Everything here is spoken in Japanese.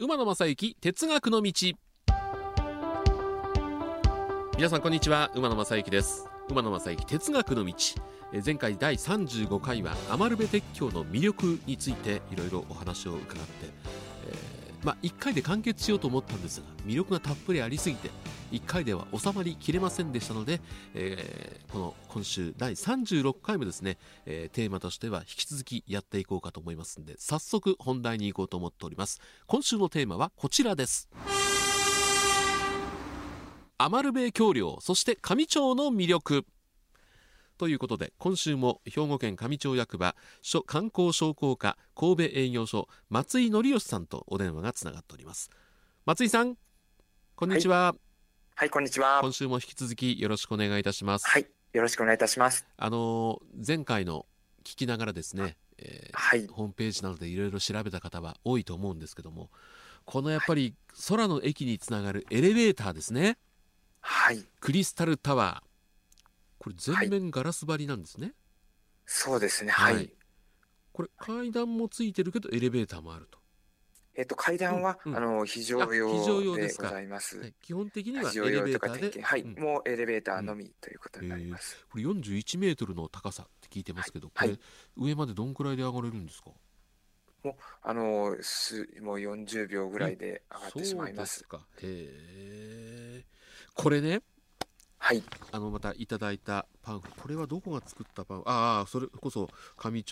馬野正幸哲学の道。皆さんこんにちは。馬野正幸です。馬野正幸哲学の道。え前回第35回は余部鉄橋の魅力についていろいろお話を伺って、まあ1回で完結しようと思ったんですが魅力がたっぷりありすぎて1回では収まりきれませんでしたので、えーこの今週第36回もですね、えーテーマとしては引き続きやっていこうかと思いますので早速本題に行こうと思っております。今週のテーマはこちらです。余部橋梁そして上町の魅力。ということで今週も兵庫県上町役場諸観光商工課神戸営業所松井則義さんとお電話がつながっております。松井さんこんにちは、はい、こんにちは。今週も引き続きよろしくお願いいたします、はい、よろしくお願いいたします。あのー前回の聞きながらですね、えーはい、ホームページなどでいろいろ調べた方は多いと思うんですけどもこのやっぱり空の駅につながるエレベーターですね。はい、クリスタルタワーこれ全面ガラス張りなんですね、そうですね。はい。はい。これ階段もついてるけどエレベーターもあると、えっと階段は、うんうん。あの非常あ非常用用でございます。はい。基本的には非常エレベーターではい、うん。もうエレベーターのみということになります。これ41メートルの高さって聞いてますけど、はい。これ上までどんくらいで上がれるんですか？あのすもう40秒ぐらいで上がってしまいます。そうですか。へえこれねはい、あのまたいただいたパンこれはどこが作ったパン？ああそれこそ上町